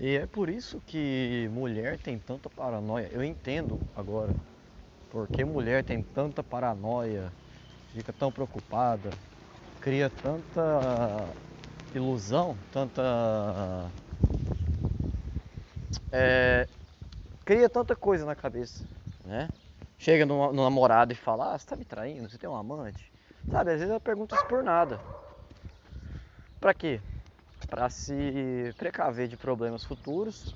E é por isso que mulher tem tanta paranoia. Eu entendo agora. Porque mulher tem tanta paranoia, fica tão preocupada, cria tanta ilusão, tanta. É, cria tanta coisa na cabeça, né? Chega no, no namorado e fala, ah, você tá me traindo? Você tem um amante? Sabe, às vezes eu pergunto isso por nada. Pra quê? Pra se precaver de problemas futuros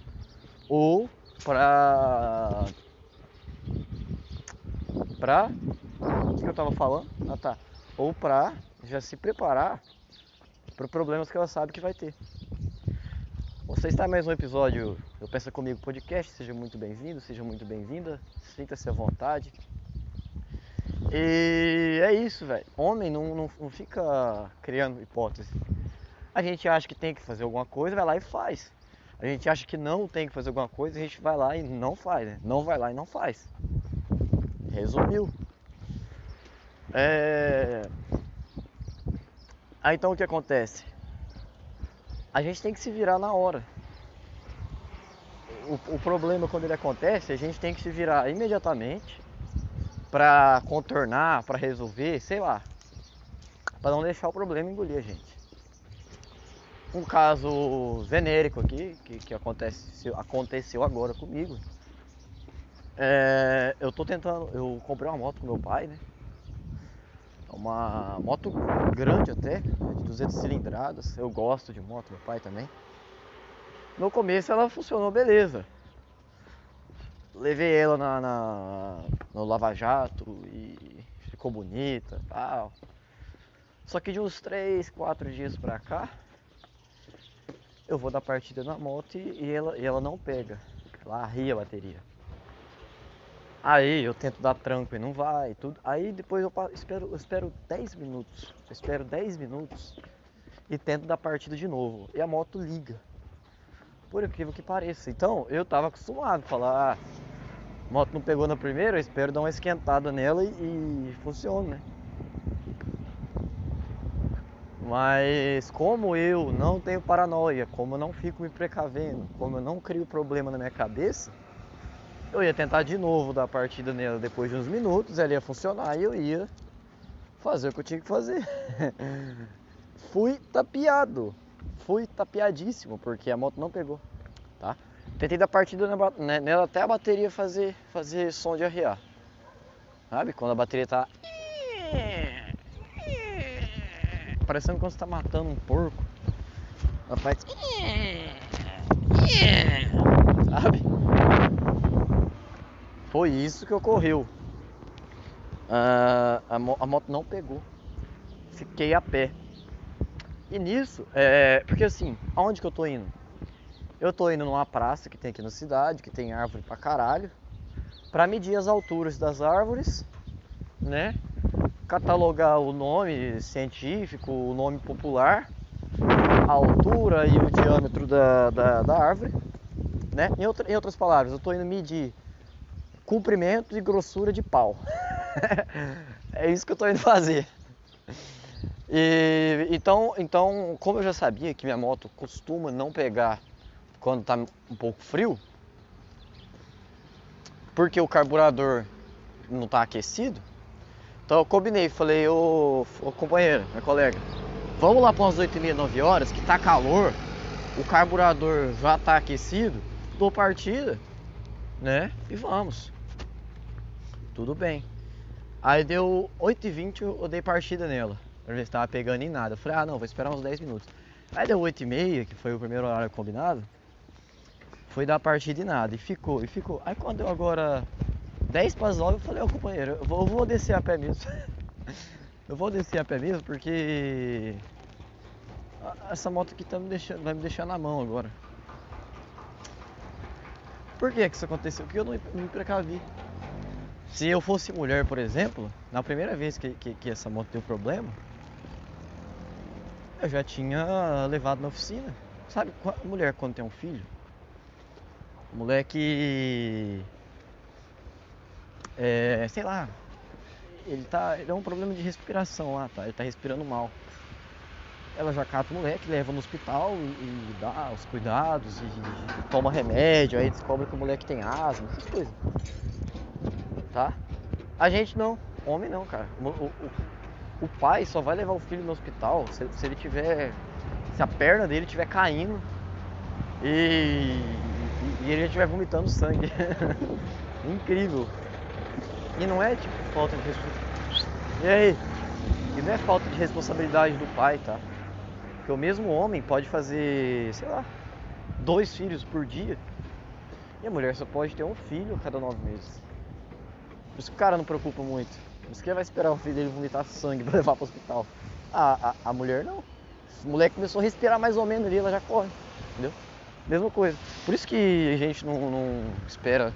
ou pra pra. O que eu tava falando? Ah tá. Ou pra já se preparar para problemas que ela sabe que vai ter. Você está em mais um episódio do Pensa Comigo Podcast, seja muito bem-vindo, seja muito bem-vinda, sinta-se à vontade. E é isso, velho. Homem não, não, não fica criando hipótese. A gente acha que tem que fazer alguma coisa, vai lá e faz. A gente acha que não tem que fazer alguma coisa, a gente vai lá e não faz, né? Não vai lá e não faz. Resumiu. É... Aí então o que acontece? A gente tem que se virar na hora. O, o problema quando ele acontece, a gente tem que se virar imediatamente para contornar, para resolver, sei lá, para não deixar o problema engolir a gente. Um caso venérico aqui, que, que acontece, aconteceu agora comigo, é, eu tô tentando, eu comprei uma moto com meu pai, né? É uma moto grande até, de 200 cilindradas. Eu gosto de moto, meu pai também. No começo ela funcionou beleza. Levei ela na, na no Lava Jato e ficou bonita tal. Só que de uns 3, 4 dias pra cá, eu vou dar partida na moto e, ela, e ela não pega. Ela arria a bateria. Aí eu tento dar tranco e não vai, tudo. Aí depois eu espero, eu espero 10 minutos. Eu espero 10 minutos e tento dar partida de novo. E a moto liga. Por incrível que pareça. Então eu tava acostumado a falar, ah, a moto não pegou na primeira, eu espero dar uma esquentada nela e, e funciona, né? Mas como eu não tenho paranoia, como eu não fico me precavendo, como eu não crio problema na minha cabeça, eu ia tentar de novo dar a partida nela depois de uns minutos, ela ia funcionar e eu ia fazer o que eu tinha que fazer. fui tapeado, fui tapeadíssimo, porque a moto não pegou, tá? Tentei dar partida né, nela até a bateria fazer, fazer som de arriar. Sabe? Quando a bateria tá. Parecendo quando você tá matando um porco. Ela faz. Sabe? Foi isso que ocorreu. Uh, a, a, moto não pegou. Fiquei a pé. E nisso, é, porque assim, aonde que eu tô indo? Eu tô indo numa praça que tem aqui na cidade, que tem árvore pra caralho, pra medir as alturas das árvores, né? Catalogar o nome científico, o nome popular, a altura e o diâmetro da, da, da árvore, né? Em, outra, em outras palavras, eu tô indo medir comprimento e grossura de pau. é isso que eu estou indo fazer. E, então, então, como eu já sabia que minha moto costuma não pegar quando está um pouco frio, porque o carburador não está aquecido, então eu combinei, falei, ô, ô companheiro, minha colega, vamos lá para umas 8 e meia, 9 horas, que tá calor, o carburador já está aquecido, dou partida, né? E vamos. Tudo bem. Aí deu 8h20, eu dei partida nela. Pra ver se tava pegando em nada. Eu falei, ah não, vou esperar uns 10 minutos. Aí deu 8h30, que foi o primeiro horário combinado. Foi dar partida e nada. E ficou, e ficou. Aí quando deu agora 10 para as 9, eu falei, ô companheiro, eu vou, eu vou descer a pé mesmo. eu vou descer a pé mesmo porque essa moto aqui tá me deixando, vai me deixar na mão agora. Por que que isso aconteceu? Porque eu não, me precavi. Se eu fosse mulher, por exemplo, na primeira vez que, que, que essa moto deu problema, eu já tinha levado na oficina. Sabe, mulher quando tem um filho, mulher que. É, sei lá, ele tá. Ele é um problema de respiração lá, tá? Ele tá respirando mal. ela já cata o moleque, leva no hospital e, e dá os cuidados e, e, toma remédio, aí descobre que o moleque tem asma, essas coisas. Tá? A gente não, homem não, cara. O, o, o pai só vai levar o filho no hospital se, se ele tiver. Se a perna dele estiver caindo e, e ele estiver vomitando sangue. Incrível. E não é tipo falta de responsabilidade. E aí? E não é falta de responsabilidade do pai, tá? Porque o mesmo homem pode fazer, sei lá, dois filhos por dia. E a mulher só pode ter um filho a cada nove meses. Por isso que o cara não preocupa muito. Por isso que ele vai esperar o filho dele vomitar sangue pra levar pro hospital. A, a, a mulher não. O moleque começou a respirar mais ou menos ali, ela já corre. Entendeu? Mesma coisa. Por isso que a gente não, não espera.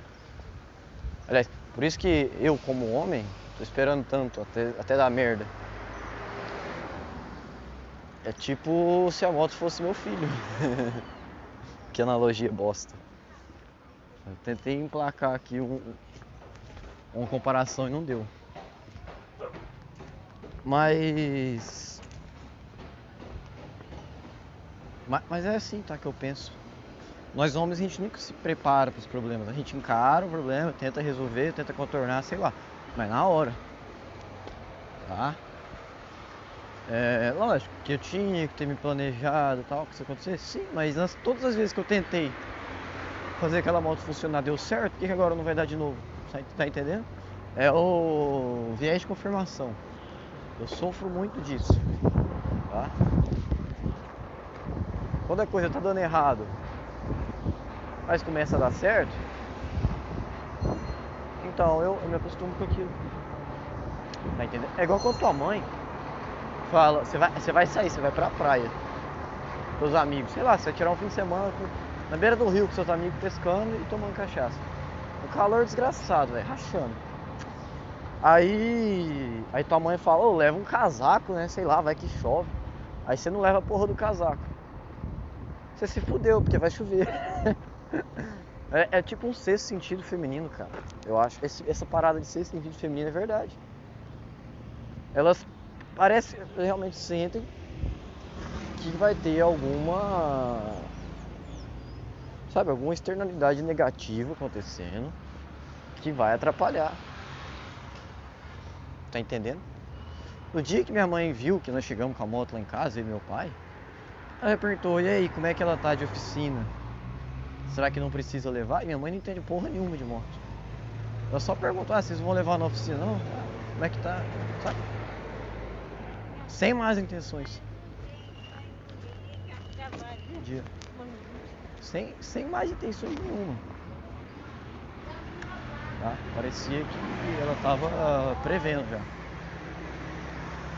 Aliás, por isso que eu, como homem, tô esperando tanto até, até dar merda. É tipo se a moto fosse meu filho. que analogia bosta. Eu tentei emplacar aqui um, uma comparação e não deu. Mas. Mas é assim, tá? Que eu penso. Nós homens a gente nunca se prepara para os problemas. A gente encara o problema, tenta resolver, tenta contornar, sei lá. Mas na hora. Tá? É, lógico que eu tinha que ter me planejado tal, que isso acontecesse, sim, mas nas, todas as vezes que eu tentei fazer aquela moto funcionar deu certo, por que agora não vai dar de novo? Tá, tá entendendo? É o viés de confirmação. Eu sofro muito disso. Tá? Quando a coisa tá dando errado, mas começa a dar certo, então eu, eu me acostumo com aquilo. Tá entendendo? É igual a tua mãe fala, você vai, você vai sair, você vai pra praia os amigos, sei lá, você vai tirar um fim de semana com, na beira do rio com seus amigos pescando e tomando cachaça. O calor desgraçado, velho, rachando. Aí, aí tua mãe fala, ô, leva um casaco, né? Sei lá, vai que chove. Aí você não leva a porra do casaco. Você se fudeu, porque vai chover. é, é, tipo um sexto sentido feminino, cara. Eu acho. Esse, essa parada de sexto sentido feminino é verdade. Elas parece realmente sentem que vai ter alguma sabe alguma externalidade negativa acontecendo que vai atrapalhar tá entendendo no dia que minha mãe viu que nós chegamos com a moto lá em casa e meu pai ela perguntou e aí como é que ela tá de oficina será que não precisa levar e minha mãe não entende porra nenhuma de moto ela só perguntou ah vocês vão levar na oficina não como é que tá sabe sem más intenções. Dia. Sem, sem mais intenções nenhuma. Tá? Parecia que ela tava prevendo já.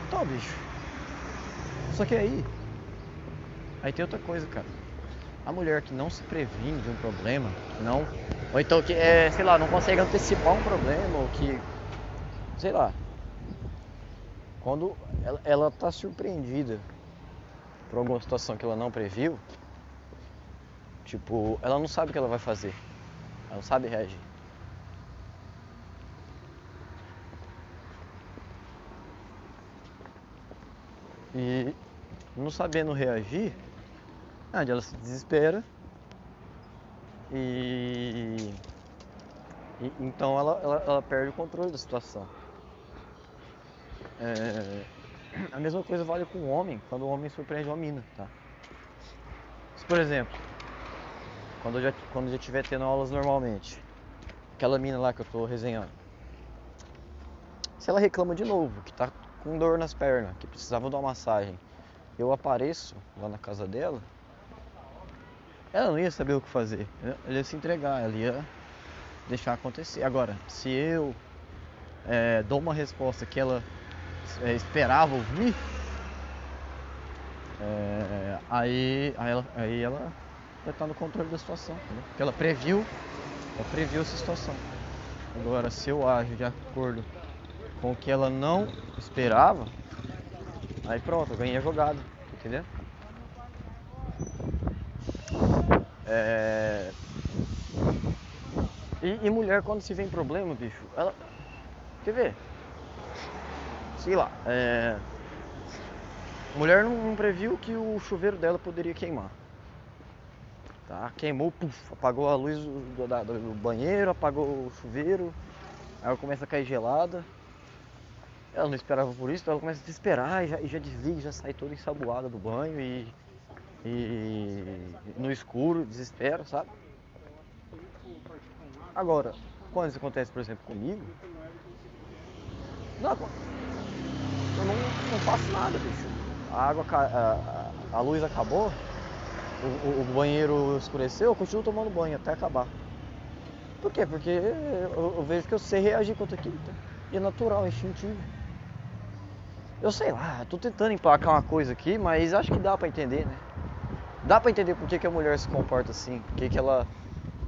Então, bicho. Só que aí. Aí tem outra coisa, cara. A mulher que não se previne de um problema, não. Ou então que é, sei lá, não consegue antecipar um problema, ou que. Sei lá, quando ela, ela tá surpreendida por alguma situação que ela não previu, tipo, ela não sabe o que ela vai fazer. Ela não sabe reagir. E não sabendo reagir, ela se desespera e, e então ela, ela, ela perde o controle da situação. É, a mesma coisa vale com o homem, quando o homem surpreende uma mina, tá? Se, por exemplo, quando eu já, quando eu já estiver tendo aulas normalmente, aquela mina lá que eu tô resenhando, se ela reclama de novo, que tá com dor nas pernas, que precisava de uma massagem, eu apareço lá na casa dela, ela não ia saber o que fazer, ela ia se entregar, ela ia deixar acontecer. Agora, se eu é, dou uma resposta que ela é, esperava ouvir, é, aí, aí, ela, aí ela vai estar no controle da situação, entendeu? porque ela previu, ela previu essa situação. Agora, se eu ajo de acordo com o que ela não esperava, aí pronto, eu ganhei a jogada, entendeu? É... E, e mulher, quando se vem problema, bicho, ela. Quer ver? sei lá, é... Mulher não, não previu que o chuveiro dela poderia queimar. Tá? Queimou, puf, apagou a luz do, do, do banheiro, apagou o chuveiro, aí ela começa a cair gelada. Ela não esperava por isso, então ela começa a desesperar e já, e já desliga, já sai toda ensaboada do banho e, e no escuro, desespera, sabe? Agora, quando isso acontece, por exemplo, comigo, não, eu não, não faço nada, bicho. A água, a, a, luz acabou, o, o, banheiro escureceu, eu continuo tomando banho até acabar. Por quê? Porque eu, eu vejo que eu sei reagir contra aquilo. Tá? E é natural, é instintivo. Eu sei lá, tô tentando emplacar uma coisa aqui, mas acho que dá pra entender, né? Dá pra entender por que, que a mulher se comporta assim, por que, que ela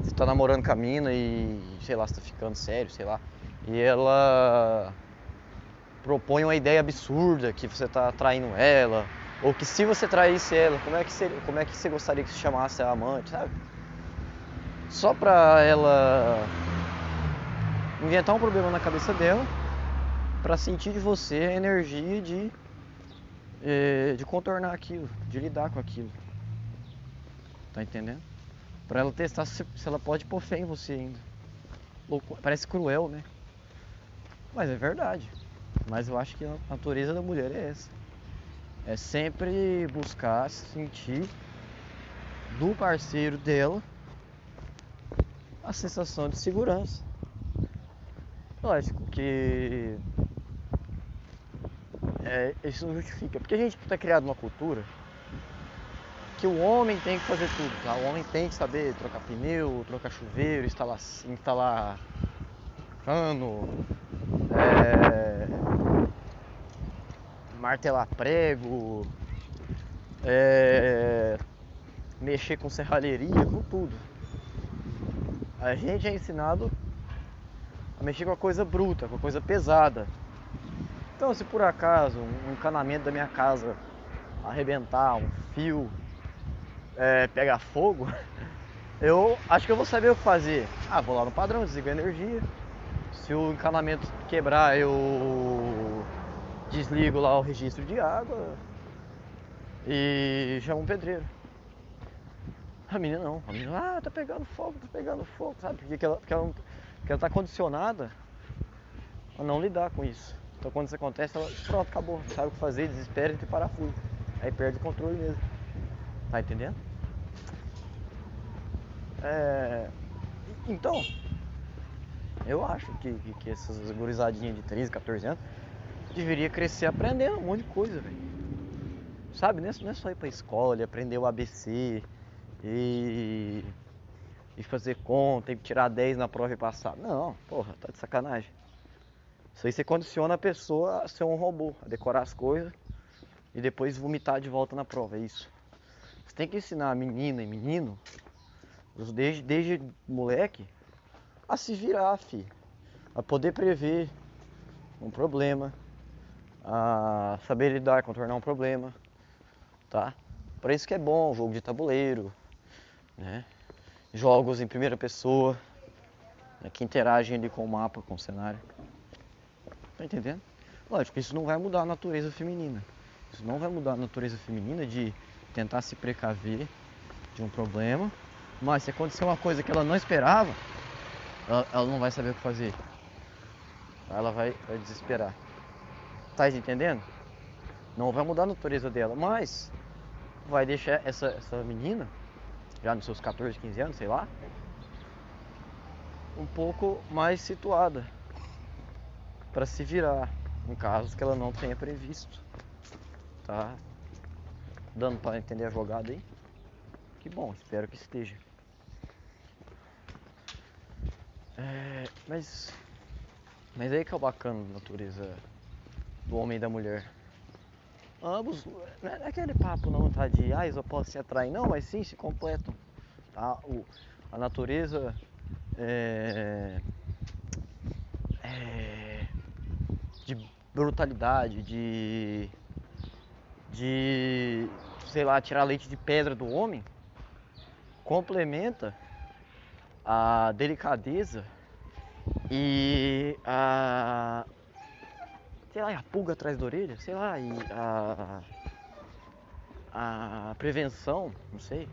você tá namorando com a mina e, sei lá, você tá ficando sério, sei lá. E ela propõe uma ideia absurda que você tá traindo ela, ou que se você traísse ela, como é que você, como é que você gostaria que se chamasse a amante, sabe? Só pra ela inventar um problema na cabeça dela, pra sentir de você a energia de, eh, de contornar aquilo, de lidar com aquilo. Tá entendendo? Pra ela testar se, se ela pode pôr fé em você ainda. Louco, parece cruel, né? Mas é verdade. Mas eu acho que a natureza da mulher é essa. É sempre buscar sentir do parceiro dela a sensação de segurança. Lógico que é, isso não justifica, porque a gente está criado numa cultura que o homem tem que fazer tudo, tá? O homem tem que saber trocar pneu, trocar chuveiro, instalar, instalar cano, é, martelar prego, é, mexer com serralheria, com tudo. A gente é ensinado a mexer com a coisa bruta, com a coisa pesada. Então, se por acaso um encanamento da minha casa arrebentar, um fio é, pegar fogo, eu acho que eu vou saber o que fazer. Ah, vou lá no padrão, desligo a energia. Se o encanamento quebrar, eu desligo lá o registro de água e chamo um pedreiro. A menina não, a menina, ah, tá pegando fogo, tá pegando fogo, sabe? Porque ela, porque ela, porque ela tá condicionada a não lidar com isso. Então quando isso acontece, ela, pronto, acabou, sabe o que fazer, desespera e tem parafuso. Aí perde o controle mesmo. Tá entendendo? É... Então, eu acho que, que, que essas gurizadinhas de 13, 14 anos deveria crescer aprendendo um monte de coisa, velho. Sabe, não é só ir pra escola e aprender o ABC e, e fazer conta e tirar 10 na prova e passar. Não, porra, tá de sacanagem. Isso aí você condiciona a pessoa a ser um robô, a decorar as coisas e depois vomitar de volta na prova, é isso. Você tem que ensinar a menina e menino, desde, desde moleque, a se virar, fi. A poder prever um problema, a saber lidar, contornar um problema, tá? Para isso que é bom jogo de tabuleiro, né? Jogos em primeira pessoa, né? que interagem ali com o mapa, com o cenário. Tá entendendo? Lógico, isso não vai mudar a natureza feminina. Isso não vai mudar a natureza feminina de tentar se precaver de um problema, mas se acontecer uma coisa que ela não esperava, ela, ela não vai saber o que fazer. Ela vai, vai desesperar. Tá entendendo? Não vai mudar a natureza dela, mas vai deixar essa, essa menina, já nos seus 14, 15 anos, sei lá, um pouco mais situada para se virar em casos que ela não tenha previsto. Tá? Dando para entender a jogada aí? Que bom, espero que esteja. É, mas, mas aí que é o bacana da natureza do homem e da mulher. Ambos, não é aquele papo não, tá? De ah, eu posso se atrair, não, mas sim se completam. Tá? O, a natureza é, é, de brutalidade, de de, sei lá, tirar leite de pedra do homem, complementa a delicadeza e a sei lá, a pulga atrás da orelha, sei lá, e a a prevenção, não sei,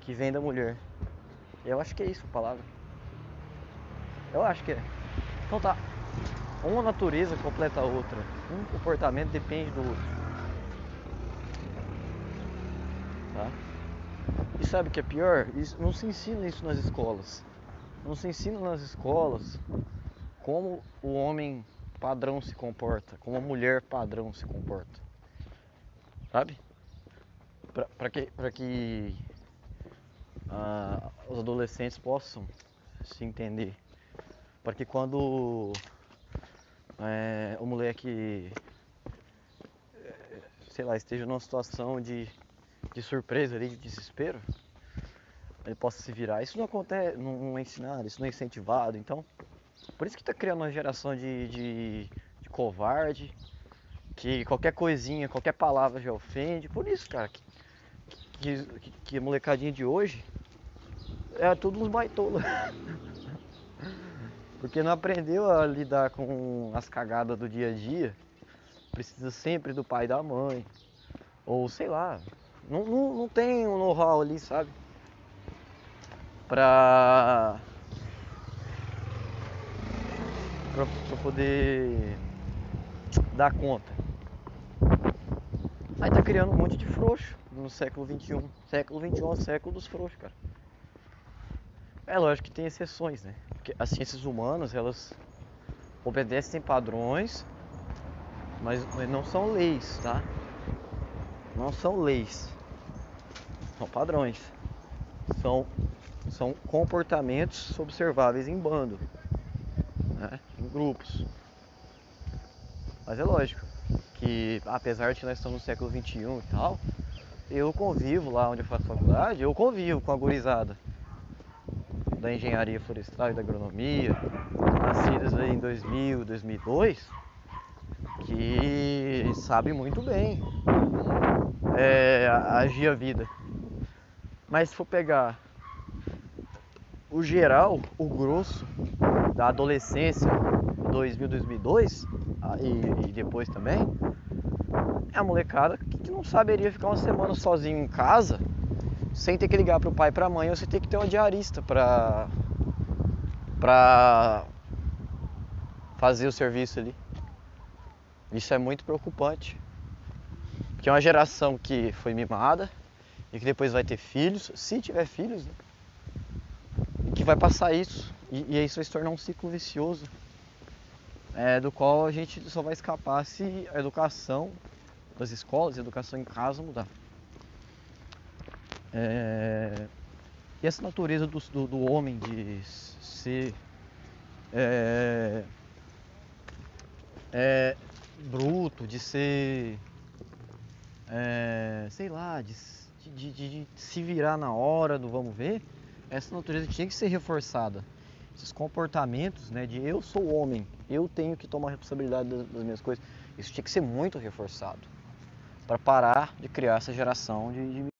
que vem da mulher. Eu acho que é isso a palavra. Eu acho que é. Então tá. Uma natureza completa a outra. Um comportamento depende do outro. Tá? E sabe o que é pior? Isso, não se ensina isso nas escolas. Não se ensina nas escolas como o homem padrão se comporta, como a mulher padrão se comporta. Sabe? Para que, pra que uh, os adolescentes possam se entender. Para que quando é, o moleque, sei lá, esteja numa situação de, de surpresa, ali, de desespero, ele possa se virar. Isso não acontece, não é ensinado, isso não é incentivado. Então, por isso que está criando uma geração de, de, de, covarde, que qualquer coisinha, qualquer palavra já ofende. Por isso, cara, que, que, que a molecadinha de hoje é tudo uns baitolos. Porque não aprendeu a lidar com as cagadas do dia a dia. Precisa sempre do pai e da mãe. Ou sei lá. Não, não, não tem um know-how ali, sabe? Pra, pra, pra poder dar conta. Aí tá criando um monte de frouxo no século XXI. Século XXI é o século dos frouxos, cara. É lógico que tem exceções, né? Porque as ciências humanas, elas obedecem padrões, mas não são leis, tá? Não são leis. São padrões. São, são comportamentos observáveis em bando, né? em grupos. Mas é lógico que apesar de nós estamos no século XXI e tal, eu convivo lá onde eu faço faculdade, eu convivo com a gurizada da engenharia florestal e da agronomia, nascidas em 2000, 2002, que sabe muito bem é, agir a vida. Mas se for pegar o geral, o grosso da adolescência 2000, 2002 e, e depois também, é a molecada que não saberia ficar uma semana sozinho em casa sem ter que ligar para o pai e para a mãe, você tem que ter uma diarista para para fazer o serviço ali. Isso é muito preocupante. Porque é uma geração que foi mimada e que depois vai ter filhos, se tiver filhos, né? que vai passar isso. E, e isso vai se tornar um ciclo vicioso. É, do qual a gente só vai escapar se a educação das escolas, a educação em casa mudar. É, e essa natureza do, do, do homem de ser é, é, bruto, de ser, é, sei lá, de, de, de, de, se virar na hora do vamos ver, essa natureza tinha que ser reforçada. Esses comportamentos né, de eu sou homem, eu tenho que tomar responsabilidade das, das minhas coisas, isso tinha que ser muito reforçado para parar de criar essa geração de, de